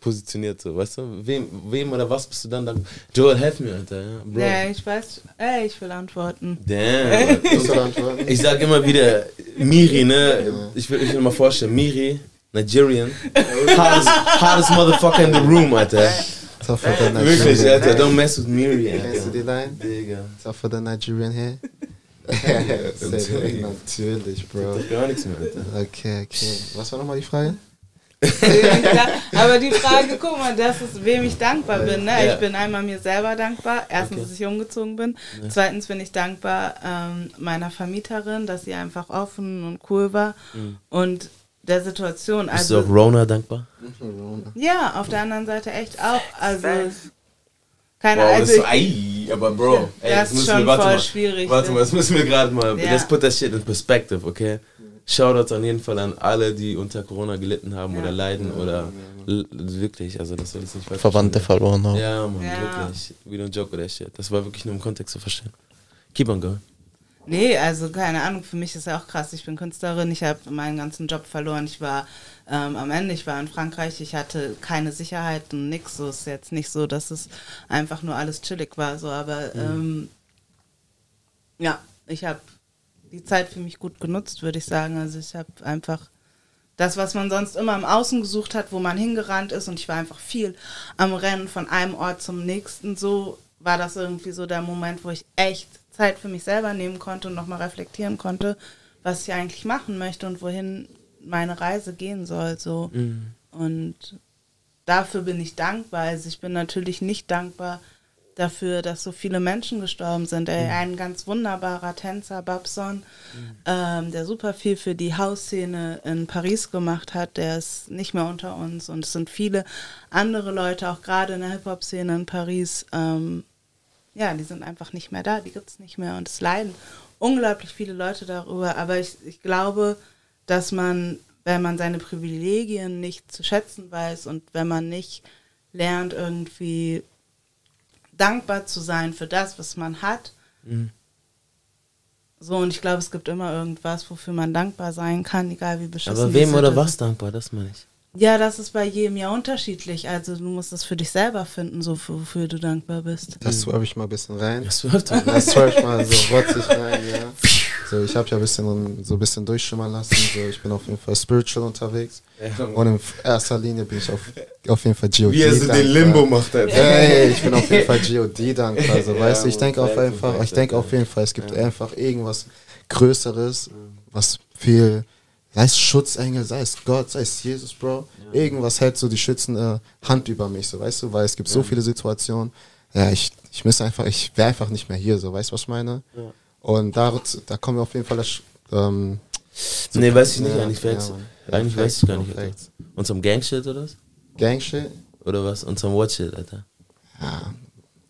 positioniert, so, weißt du? Wem, wem oder was bist du dann dankbar? Joel, helf mir, Alter. Ja, Bro. Ja, ich weiß, ey, ich will antworten. Damn. Antworten? Ich sag immer wieder, Miri, ne? Ich will, ich will mal vorstellen, Miri, Nigerian, hottest, hottest motherfucker in the room, Alter. Tougher than Wirklich, Nigerian. Alter, don't mess with Miri, Kennst du die Alter. Line? Digga. Tougher than Nigerian here? Natürlich. Natürlich, Bro. Gar nichts mehr, Alter. Okay, okay. Was war nochmal die Frage? Ja, aber die Frage, guck mal, das ist, wem ich dankbar bin. Ne? Ja. Ich bin einmal mir selber dankbar. Erstens, Okay. dass ich umgezogen bin. Zweitens bin ich dankbar ähm, meiner Vermieterin, dass sie einfach offen und cool war. Und der Situation. Mhm. Bist du Also, auch Rona dankbar? ja, auf der anderen Seite echt auch. Also, keine Wow, das also so, ei, aber Bro, ey, Das ist schon wir, warte voll mal, schwierig, Warte mal, das müssen wir gerade mal, Ja. let's put that shit in perspective, okay? Shoutouts an jeden Fall an alle, die unter Corona gelitten haben Ja. oder leiden oder l- wirklich, also das soll jetzt nicht falsch Verwandte verloren haben. Ja, Mann, Ja. wirklich. We don't joke with that shit. Das war wirklich nur im Kontext zu verstehen. Keep on going. Nee, also keine Ahnung, für mich ist ja auch krass. Ich bin Künstlerin, ich habe meinen ganzen Job verloren. Ich war ähm, am Ende, ich war in Frankreich, ich hatte keine Sicherheit und nix. So ist jetzt nicht so, dass es einfach nur alles chillig war. So, aber ähm, ja, ich habe die Zeit für mich gut genutzt, würde ich sagen. Also ich habe einfach das, was man sonst immer im Außen gesucht hat, wo man hingerannt ist und ich war einfach viel am Rennen von einem Ort zum nächsten. So war das irgendwie so der Moment, wo ich echt Zeit für mich selber nehmen konnte und nochmal reflektieren konnte, was ich eigentlich machen möchte und wohin meine Reise gehen soll. So. Und dafür bin ich dankbar. Also ich bin natürlich nicht dankbar dafür, dass so viele Menschen gestorben sind. Ey, ein ganz wunderbarer Tänzer, Babson, ähm, der super viel für die Hausszene in Paris gemacht hat, der ist nicht mehr unter uns. Und es sind viele andere Leute, auch gerade in der Hip-Hop-Szene in Paris, ähm, ja, die sind einfach nicht mehr da, die gibt es nicht mehr. Und es leiden unglaublich viele Leute darüber. Aber ich, ich glaube, dass man, wenn man seine Privilegien nicht zu schätzen weiß und wenn man nicht lernt, irgendwie dankbar zu sein für das, was man hat. So, und ich glaube, es gibt immer irgendwas, wofür man dankbar sein kann, egal wie beschissen Aber wem oder was dankbar, das meine ich. Ja, das ist bei jedem ja unterschiedlich. Also du musst es für dich selber finden, so für, wofür du dankbar bist. Das swerve ich mal ein bisschen rein. Das swerve ich mal so rotzig rein, ja. So, ich habe ja ein bisschen, so ein bisschen durchschimmern lassen. So, ich bin auf jeden Fall spiritual unterwegs. Und in erster Linie bin ich auf, auf jeden Fall GOD Wie er so dankbar. den Limbo macht, Alter. Hey, ich bin auf jeden Fall GOD dankbar. Also, Ja, weißt du, ich denke auf einfach, ich fair. auf jeden Fall, es gibt einfach irgendwas Größeres, was viel, sei es Schutzengel, sei es Gott, sei es Jesus, Bro. Irgendwas hält so die schützende Hand über mich, so weißt du, weil es gibt so viele Situationen. Ja, ich, ich einfach, ich wäre einfach nicht mehr hier, so weißt du, was ich meine? Und da, da kommen wir auf jeden Fall das, ähm, Nee, weiß ich nicht, Ja, eigentlich ja, Facts. Eigentlich Ja, weiß ich gar Facts, nicht, Alter. Facts. Und zum Gangshit oder was? Gangshit. Oder was? Und zum Watchshit, Alter. Ja,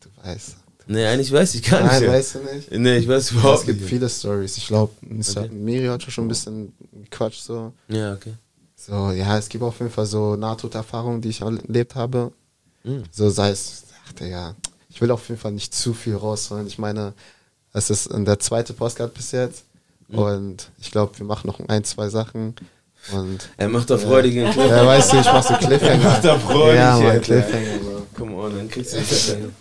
du weißt. Nee, eigentlich weiß ich gar nicht. Nein, ja. weißt du nicht? Nee, ich weiß Ja, überhaupt es gibt nicht. viele Stories. Ich glaube, Okay. Miri hat schon ein bisschen Quatsch so. Ja, okay. So, ja, es gibt auf jeden Fall so Nahtoderfahrungen, die ich erlebt habe. Mhm. So sei es, ach Digga, ich will auf jeden Fall nicht zu viel rausholen. Ich meine, es ist der zweite Postcard bis jetzt. Mhm. Und ich glaube, wir machen noch ein, zwei Sachen. Und Er macht doch freudigen Clip. ja, weißt du, ich mach so Cliffhanger. macht doch freudig, ja, Mann. Cliffhanger, Bro. Come on, dann kriegst du das hin.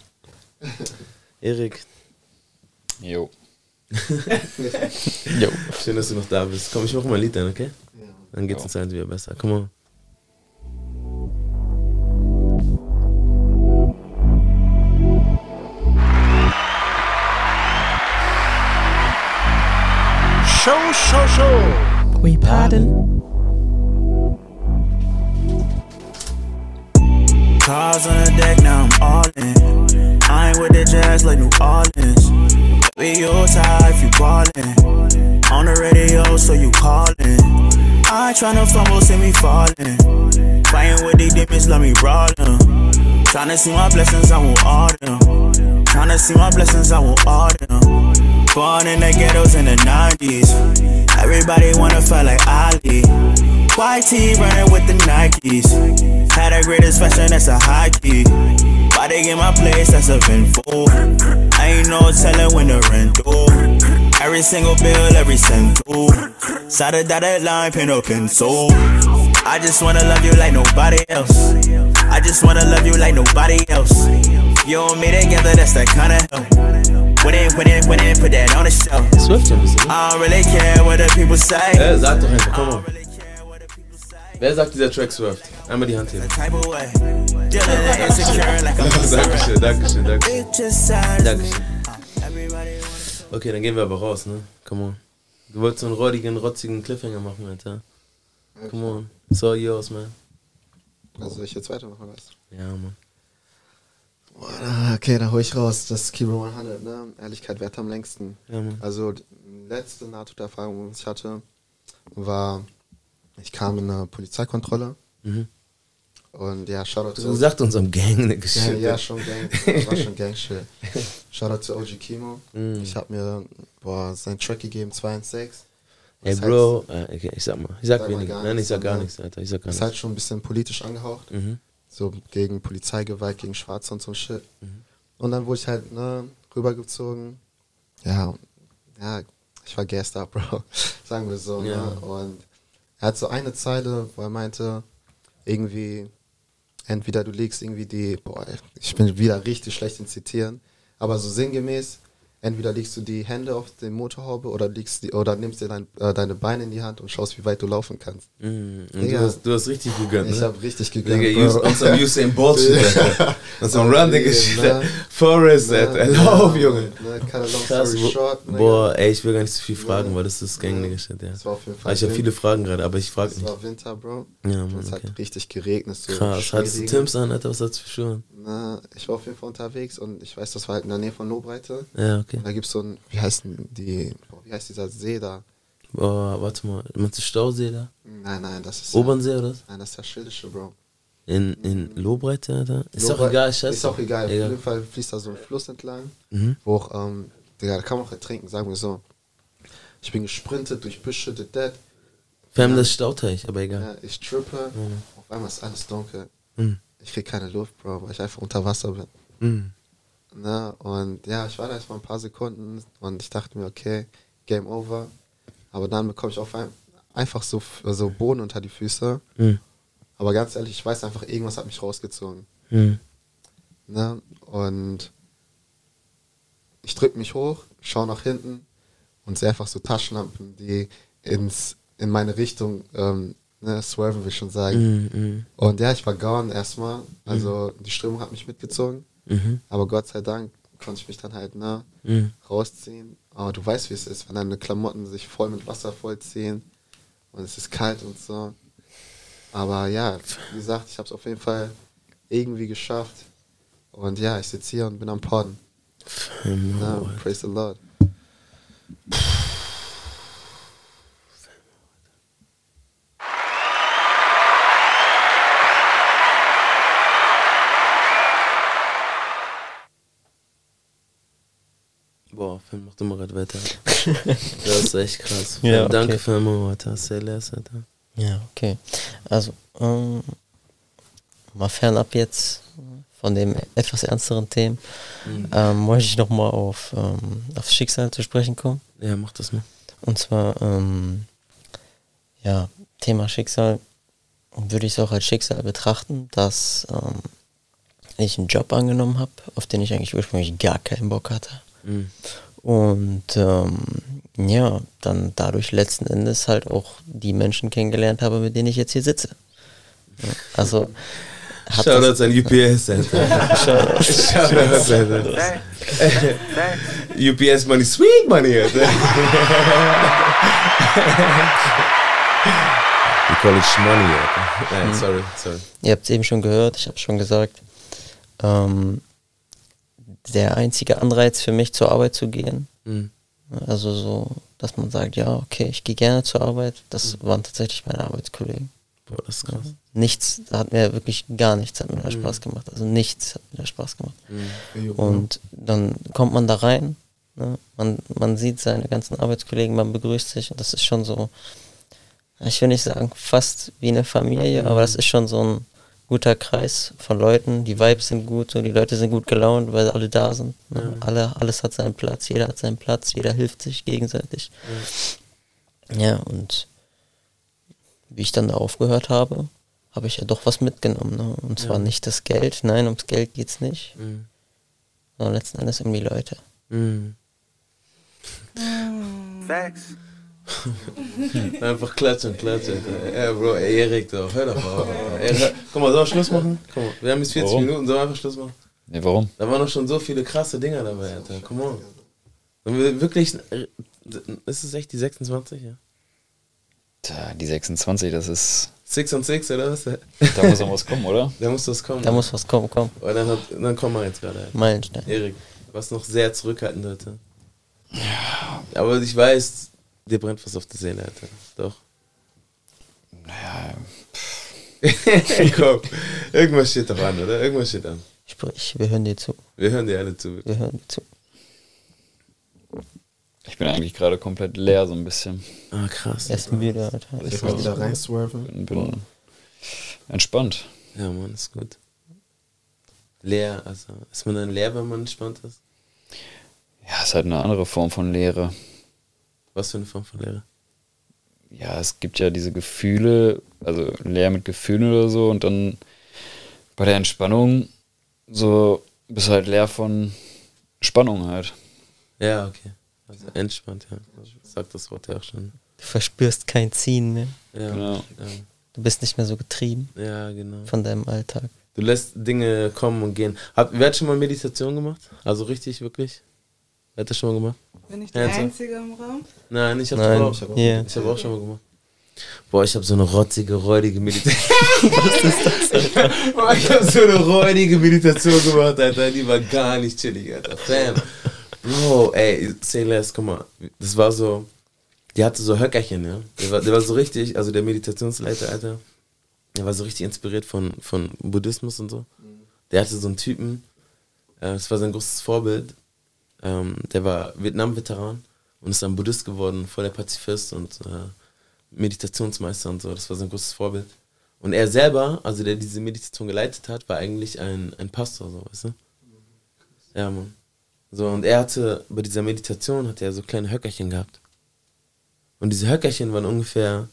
Erik, Jo. jo. schön, dass du noch da bist. Komm, ich mach mal ein Lied dann, okay? Dann geht's Ja. uns allen wieder besser. Come on. Show, show, show. We pardon. Cars on the deck, now I'm all in. I ain't with the jazz like New Orleans. Baby, you tired if you ballin'. On the radio, so you callin'. I ain't tryna fumble, see me fallin'. Fighting with the demons, let me brawlin'. Tryna see my blessings, I want all them. Tryna see my blessings, I want all them. Born in the ghettos in the 90s. Everybody wanna fight like Ali. YT running with the Nikes. Had the greatest fashion, that's a high key. Body in my place, that's a. I ain't no telling when the rent due. Every single bill, every cent too. Side of dotted line, pen up in soul. I just wanna love you like nobody else. I just wanna love you like nobody else. You and me together, that's that kind of help. Win it, win it, win it, put that on the shelf. Swift ein bisschen. I don't really care what the people say. Äh, sag doch einfach, komm mal. Wer sagt dieser Track Swift? Einmal die Hand heben. Dankeschön, Dankeschön, Dankeschön. Dankeschön. Okay, dann gehen wir aber raus, ne? Come on. Du wolltest so einen räudigen, rotzigen Cliffhanger machen, Alter. Come on. It's all yours, man. Also soll ich jetzt weitermachen, was? Ja, Mann. Boah, Okay, da hol ich raus. Das Kiro 100, ne? Ehrlichkeit wert am längsten. Ja. Also, die letzte Nahtoderfahrung, die ich hatte, war, ich kam in eine Polizeikontrolle. Mhm. Und ja, Shoutout Du sagt unserem Gang eine Ja, Geschichte. ja, schon Gang. Das war schon Gangshit. Shoutout zu OG Kimo. Mhm. Ich hab mir, boah, seinen Track gegeben, 2 und 6. Ey, Das Bro, äh, okay, ich sag mal. Ich sag Sag gar Nein, ich nichts, sag gar aber nichts, Alter. Ich sag gar Ist halt nichts. schon ein bisschen politisch angehaucht. Mhm. So gegen Polizeigewalt, gegen Schwarze und so Shit. Mhm. Und dann wurde ich halt ne, rübergezogen. Ja, ja, ich war gassed up, Bro. Sagen wir so. Ja. Ne? Und er hat so eine Zeile, wo er meinte, irgendwie, entweder du legst irgendwie die, boah, ich bin wieder richtig schlecht in Zitieren, aber so sinngemäß, entweder legst du die Hände auf die Motorhaube oder legst die, oder nimmst dir dein, äh, deine Beine in die Hand und schaust, wie weit du laufen kannst. Und du hast, du hast richtig gegönnt, ne? Ich hab richtig gegönnt, Digga, Bro. on some Usain Bolt shit. On some run, Digga, ne? shit. Forest, Alter. Lauf, Junge. Ne, cut a long Krass, story short, ne, Boah, ey, ich will gar nicht so viel fragen, Ja. weil das ist Gang, Ja. Digga, shit, ja. Das war auf jeden Fall Ich habe viele Fragen gerade, aber ich frage Es nicht. war Winter, Bro. Ja, Mann, es okay. hat richtig geregnet. So Krass, hattest du. Tims an, Alter, was hast du für Schuhe? Na, ich war auf jeden Fall unterwegs und ich weiß, das war halt in der Nähe von Lobreite. Ja, okay. Und da gibt's so ein, wie heißt die, wie heißt dieser See da? Boah, warte mal, meinst du Stausee da? Nein, nein, das ist Obernsee oder was? Nein, das ist der Schildische, Bro. In, in Lobreite, Alter? Ist doch egal, scheiße. Ist auch egal. Auf Egal. jeden Fall fließt da so ein Fluss entlang, Mhm. wo auch, ähm, Digga, da kann man auch ertrinken, sagen wir so. Ich bin gesprintet durch Büsche, the dead. Fam, Ja. das Stauteich, aber egal. Ja, ich trippe, Mhm. auf einmal ist alles dunkel. Mhm. Ich krieg keine Luft, Bro, weil ich einfach unter Wasser bin. Ne? Und ja, ich war da erst mal ein paar Sekunden und ich dachte mir, okay, Game over. Aber dann bekomme ich auf ein, einfach so, so Boden unter die Füße. Mhm. Aber ganz ehrlich, ich weiß einfach, irgendwas hat mich rausgezogen. Mhm. Ne? Und ich drück mich hoch, schaue nach hinten und sehe einfach so Taschenlampen, die ins, in meine Richtung ähm, ne, swerven, will ich schon sagen. Mhm. Und ja, ich war gone erstmal. Also die Strömung hat mich mitgezogen. Mhm. Aber Gott sei Dank konnte ich mich dann halt ne, Mhm. rausziehen. Aber du weißt, wie es ist, wenn deine Klamotten sich voll mit Wasser vollziehen und es ist kalt und so. Aber ja, wie gesagt, ich habe es auf jeden Fall irgendwie geschafft. Und ja, ich sitze hier und bin am Podden. Fam, Ja, praise the Lord. Mal grad weiter. das ist echt krass. Ja, okay. Danke, leer, Alter. Ja, okay. Also, ähm, mal fernab jetzt von dem etwas ernsteren Themen, Mhm. ähm, möchte ich nochmal auf, ähm, aufs Schicksal zu sprechen kommen. Ja, mach das mal. Und zwar, ähm, ja, Thema Schicksal würde ich es auch als Schicksal betrachten, dass ähm, ich einen Job angenommen habe, auf den ich eigentlich ursprünglich gar keinen Bock hatte. Mhm. Und ähm, ja, dann dadurch letzten Endes halt auch die Menschen kennengelernt habe, mit denen ich jetzt hier sitze. Ja, Also hat Shoutouts an UPS, Alter. Shoutouts. Alter. UPS Money, sweet Money, Alter. We call it Shmoney, Alter. Nein, Mhm. sorry, sorry. Ihr habt es eben schon gehört, ich habe schon gesagt, ähm, der einzige Anreiz für mich zur Arbeit zu gehen, Mhm. also so, dass man sagt, ja, okay, ich gehe gerne zur Arbeit, das waren tatsächlich meine Arbeitskollegen. Boah, das ist krass. Nichts, da hat mir wirklich gar nichts hat mir da Mhm. Spaß gemacht. Also nichts hat mir da Spaß gemacht. Mhm. Und dann kommt man da rein, ne? man, man sieht seine ganzen Arbeitskollegen, man begrüßt sich und das ist schon so, ich will nicht sagen fast wie eine Familie, aber das ist schon so ein guter Kreis von Leuten, die Vibes sind gut, so die Leute sind gut gelaunt, weil alle da sind. Ne? Alle, alles hat seinen Platz, jeder hat seinen Platz, jeder hilft sich gegenseitig. Ja, und wie ich dann da aufgehört habe, habe ich ja doch was mitgenommen. Ne? Und zwar Ja. nicht das Geld, nein, ums Geld geht's nicht, Mhm. sondern letzten Endes um die Leute. Mhm. Facts. Einfach klatschen, klatschen. Ja, Bro, ey, Erik, doch, hör doch mal. Guck mal, sollen wir Schluss machen? Guck mal, wir haben jetzt 40 Warum? Minuten, sollen wir einfach Schluss machen? Nee, warum? Da waren noch schon so viele krasse Dinger dabei, Alter. Come on. Sollen wir wirklich, ist es echt die 26, ja? Tja, die 26, das ist. Six und Six, oder was? Da muss noch was kommen, oder? Da muss was kommen. Da muss was kommen, komm. Aber dann, hat, dann kommen wir jetzt gerade. Meilenstein. Erik, was noch sehr zurückhaltend heute. Ja. Aber ich weiß, dir brennt was auf der Seele, Alter. Doch. Naja, Komm, irgendwas steht doch an, oder? Irgendwas steht an. Sprich, wir hören dir zu. Wir hören dir alle zu. Wir hören dir zu. ich bin eigentlich gerade komplett leer, so ein bisschen. Ah, krass. Er ist müde, Alter. Ich will wieder reinswerven. bin, bin entspannt. Ja, Mann, ist gut. Leer, also ist man dann leer, wenn man entspannt ist? Ja, ist halt eine andere Form von Leere. Was für eine Form von Leere? Ja, es gibt ja diese Gefühle, also leer mit Gefühlen oder so, und dann bei der Entspannung so bist du halt leer von Spannung halt. Ja, okay. Also entspannt, ja. Sagt das Wort ja auch schon. Du verspürst kein Ziehen mehr. Ja, Genau. Du bist nicht mehr so getrieben ja, genau. von deinem Alltag. Du lässt Dinge kommen und gehen. Hab, wer hat schon mal Meditation gemacht? Also richtig, wirklich? Wer hat das schon mal gemacht? Bin ich die Ernsthaft? Einzige im Raum? Nein, ich habe auch, hab auch- Yeah. ich hab auch schon mal gemacht. Boah, ich habe so eine rotzige, räudige Meditation. Was ist das, Alter? Boah, ich habe so eine räudige Meditation gemacht, Alter. Die war gar nicht chillig, Alter. Fam. Bro, ey, say less, guck mal. Das war so, die hatte so Höckerchen, ja. Der war, der war so richtig, also der Meditationsleiter, Alter. Der war so richtig inspiriert von, von Buddhismus und so. Der hatte so einen Typen, äh, das war sein großes Vorbild. Ähm, der war Vietnam-Veteran und ist dann Buddhist geworden, voll der Pazifist und äh, Meditationsmeister und so. Das war sein großes Vorbild. Und er selber, also der diese Meditation geleitet hat, war eigentlich ein, ein Pastor, so, weißt du? Ja, Mann. So, und er hatte, bei dieser Meditation hat er so kleine Höckerchen gehabt. Und diese Höckerchen waren ungefähr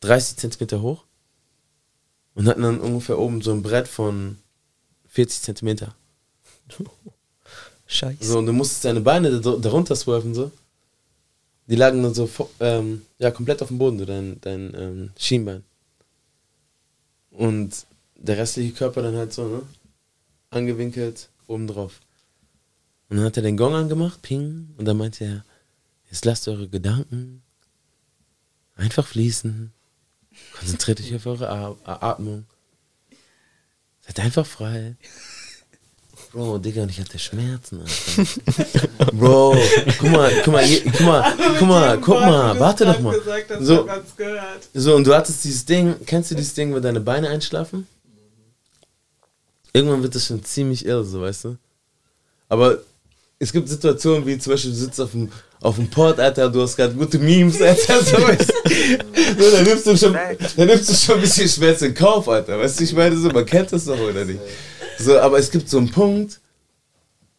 30 Zentimeter hoch und hatten dann ungefähr oben so ein Brett von 40 Zentimeter. Scheiße. So, und du musstest deine Beine da- darunter swerven, so. Die lagen dann so ähm, ja, komplett auf dem Boden, dein, dein ähm, Schienbein. Und der restliche Körper dann halt so, ne? Angewinkelt, oben drauf. Und dann hat er den Gong angemacht, ping, und dann meinte er, jetzt lasst eure Gedanken einfach fließen. Konzentriert euch auf eure Atmung. Seid einfach frei. Bro, Digga, und ich hatte Schmerzen, Alter. Bro, guck mal, guck mal, je- guck mal, guck mal, guck mal, warte doch mal. So, gehört. so, und du hattest dieses Ding, kennst du dieses Ding, wo deine Beine einschlafen? Irgendwann wird das schon ziemlich irre, so, weißt du? Aber es gibt Situationen, wie zum Beispiel, du sitzt auf dem, auf dem Port, Alter, du hast gerade gute Memes, Alter, so, weißt du? so, dann nimmst du schon, dann nimmst du schon ein bisschen Schmerz in Kauf, Alter, weißt du, ich meine so, man kennt das doch, oder nicht? So, aber es gibt so einen Punkt,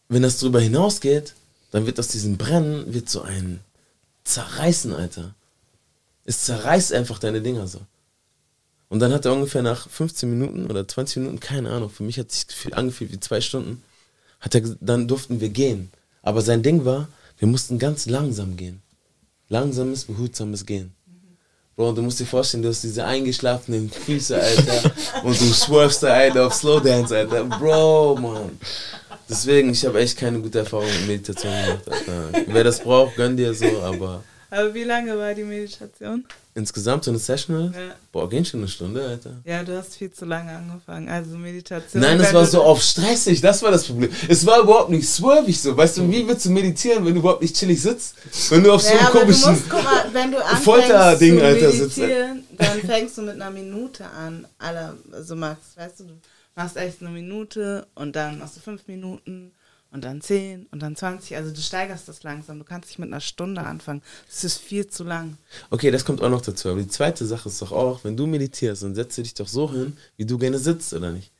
wenn das drüber hinausgeht, dann wird aus diesem Brennen, wird so ein Zerreißen, Alter. Es zerreißt einfach deine Dinger so. Und dann hat er ungefähr nach 15 Minuten oder 20 Minuten, keine Ahnung, für mich hat sich gefühlt, angefühlt wie zwei Stunden, hat er, dann durften wir gehen. Aber sein Ding war, wir mussten ganz langsam gehen. Langsames, behutsames Gehen. Bro, du musst dir vorstellen, du hast diese eingeschlafenen Füße, Alter, und du swerfst da ein auf Slow Dance, Alter. Bro, Mann. Deswegen, ich habe echt keine gute Erfahrung mit Meditation gemacht, Alter. Wer das braucht, gönn dir so, aber Aber wie lange war die Meditation? insgesamt so eine Session, Ja. boah, ging schon eine Stunde, Alter. Ja, du hast viel zu lange angefangen. Also Meditation. Nein, es wenn war so auf stressig, das war das Problem. Es war überhaupt nicht swervig so. Weißt du, wie willst du meditieren, wenn du überhaupt nicht chillig sitzt? Wenn du auf so Ja, einem komischen Folterding, Alter, sitzt. meditieren, dann fängst du mit einer Minute an. Aller, also Max, weißt du, du machst echt eine Minute und dann machst du fünf Minuten und dann 10 und dann 20. Also du steigerst das langsam. Du kannst nicht mit einer Stunde anfangen. Das ist viel zu lang. Okay, das kommt auch noch dazu. Aber die zweite Sache ist doch auch, wenn du meditierst, dann setzt du dich doch so hin, wie du gerne sitzt, oder nicht?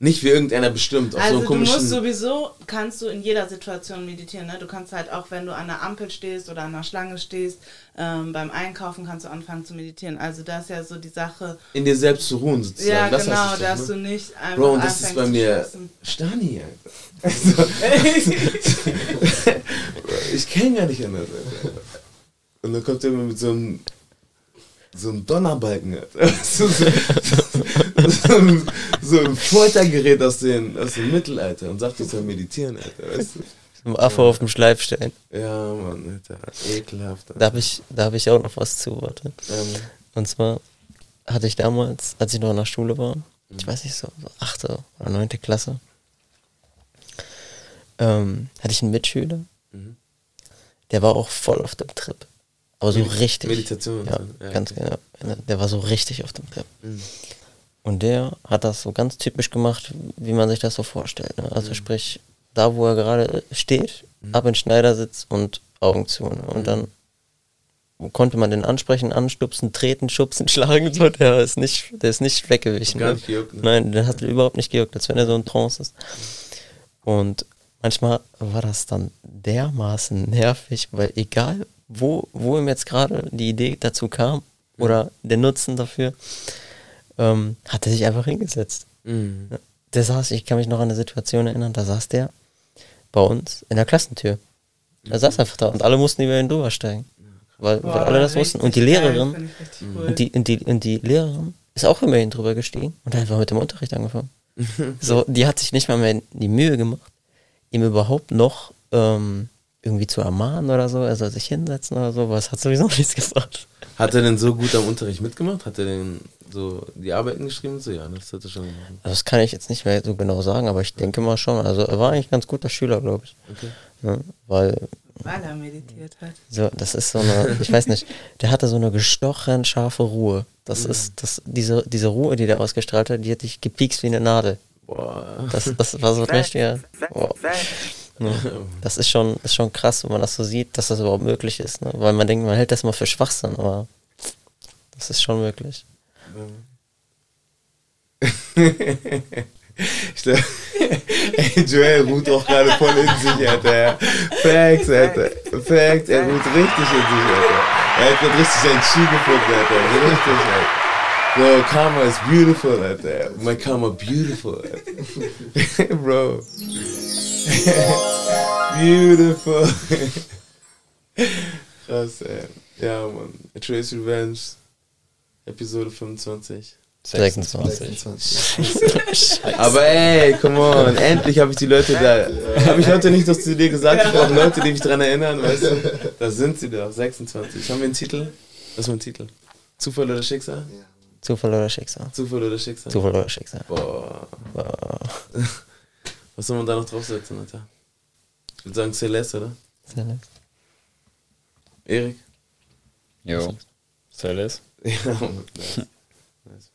Nicht wie irgendeiner bestimmt, auf so Also einen du musst komischen. sowieso, kannst du in jeder Situation meditieren. Ne? Du kannst halt auch, wenn du an der Ampel stehst oder an der Schlange stehst, ähm, beim Einkaufen kannst du anfangen zu meditieren. Also das ist ja so die Sache. in dir selbst zu ruhen, sozusagen. Ja, das genau, doch, dass ne? du nicht einfach Bro, und das ist bei mir. Stani. Also, ich kenne gar nicht anders, Alter. Und dann kommt er immer mit so einem so einem Donnerbalken, Alter. So, so, so, ein, so ein Foltergerät aus, den, aus dem Mittelalter und sagt, ich soll meditieren, Alter, weißt du? Ein Affe auf dem Schleifstein. Ja, Mann, Alter, ekelhaft. Alter. Da habe ich, da hab ich auch noch was zu, warte. Ähm, Und zwar hatte ich damals, als ich noch in der Schule war, ich weiß nicht, so, so achte oder neunte Klasse, ähm, hatte ich einen Mitschüler, Mhm. der war auch voll auf dem Trip. Aber so Medi- richtig. Meditation Ja. Ja, ganz genau. Der war so richtig auf dem Trip. Mhm. Und der hat das so ganz typisch gemacht, wie man sich das so vorstellt. Ne? Mhm. Also sprich, da wo er gerade steht, ab in Schneidersitz und Augen zu. Ne? Mhm. Und dann konnte man den ansprechen, anstupsen, treten, schubsen, schlagen. So, der ist nicht, der ist nicht weggewichen. Gar ne? nicht gejuckt, ne? Nein, der hat überhaupt nicht gejuckt, als wenn er so in Trance ist. Und manchmal war das dann dermaßen nervig, weil egal, wo, wo ihm jetzt gerade die Idee dazu kam oder der Nutzen dafür, ähm, hat er sich einfach hingesetzt. Mhm. Der saß, ich kann mich noch an eine Situation erinnern, da saß der bei uns in der Klassentür. Er saß einfach da und alle mussten über ihn drüber steigen. Weil, weil alle das wussten. Und die geil, Lehrerin, cool. und die, und, die, und die Lehrerin ist auch über ihn drüber gestiegen und hat einfach mit dem Unterricht angefangen. so, die hat sich nicht mal mehr die Mühe gemacht, ihm überhaupt noch ähm, irgendwie zu ermahnen oder so. Er soll sich hinsetzen oder so, was hat sowieso nichts gebracht. Hat er denn so gut am Unterricht mitgemacht? Hat er denn so die Arbeiten geschrieben? So, ja, das hat er schon gemacht. Also das kann ich jetzt nicht mehr so genau sagen, aber ich denke mal schon. Also er war eigentlich ein ganz guter Schüler, glaube ich. Okay. Ja, weil Weil er meditiert hat. so, das ist so eine, ich weiß nicht, der hatte so eine gestochen scharfe Ruhe. Das ist, das, diese, diese Ruhe, die der ausgestrahlt hat, die hat dich gepiekst wie eine Nadel. Boah. Das, das war so richtig, ja. Boah. Ja, Das ist schon, ist schon krass, wenn man das so sieht, dass das überhaupt möglich ist. Ne? Weil man denkt, man hält das mal für Schwachsinn, aber das ist schon möglich. Ich glaub, ey, Joel ruht auch gerade voll in sich, Alter. Facts, Alter. Facts, er ruht richtig in sich, Alter. Er hat gerade richtig seinen Chi gefunden, Alter. Richtig, Alter. Bro, Karma is beautiful, Alter. My Karma beautiful, Alter. Bro. beautiful. Krass, ey. Ja, Mann. A Trace Revenge. Episode 25. 26. 26. Aber ey, come on, endlich habe ich die Leute da. Habe ich heute nicht noch zu dir gesagt, ich brauche Leute, die mich dran erinnern, weißt du? Da sind sie da, 26. Haben wir einen Titel? Was ist mein Titel? Zufall oder Schicksal? Zufall oder Schicksal? Zufall oder Schicksal? Zufall oder Schicksal? Boah. Boah. Was soll man da noch draufsetzen, Alter? Ich würde sagen Celeste, oder? Nett. Erik? Jo. Celeste. Ja, Mann, nice. nice.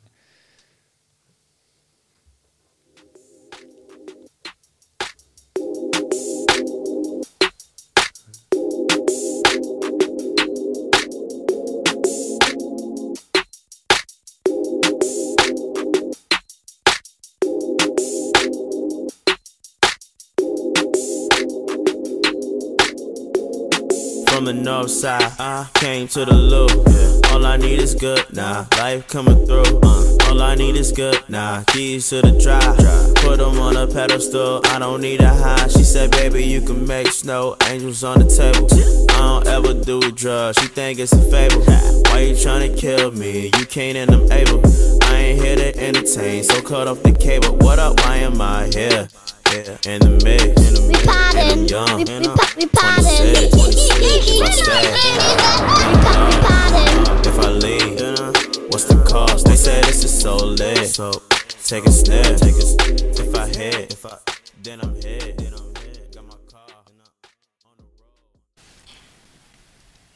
From the north side, I came to the loop. All I need is good now. Life coming through. Uh, all I need is good now. Keys to the drive. Put them on a pedestal. I don't need a high. She said, baby, you can make snow. Angels on the table. I don't ever do drugs. She think it's a fable. Why you tryna kill me? You can't and I'm able. I ain't here to entertain. So cut off the cable. What up? Why am I here? Yeah, in the mix. In the We mix. potting. We, young. we, and pot- we potting. 26, 26. If I stay, We pot- potting. if I leave, uh, what's the cost? They say this is so lit. So take a step. Take a, if I hit, if I, then I'm hit. Then I'm hit. Got my car. on the road.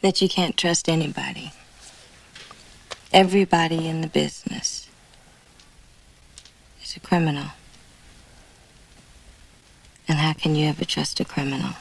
That you can't trust anybody. Everybody in the business is a criminal. And how can you ever trust a criminal?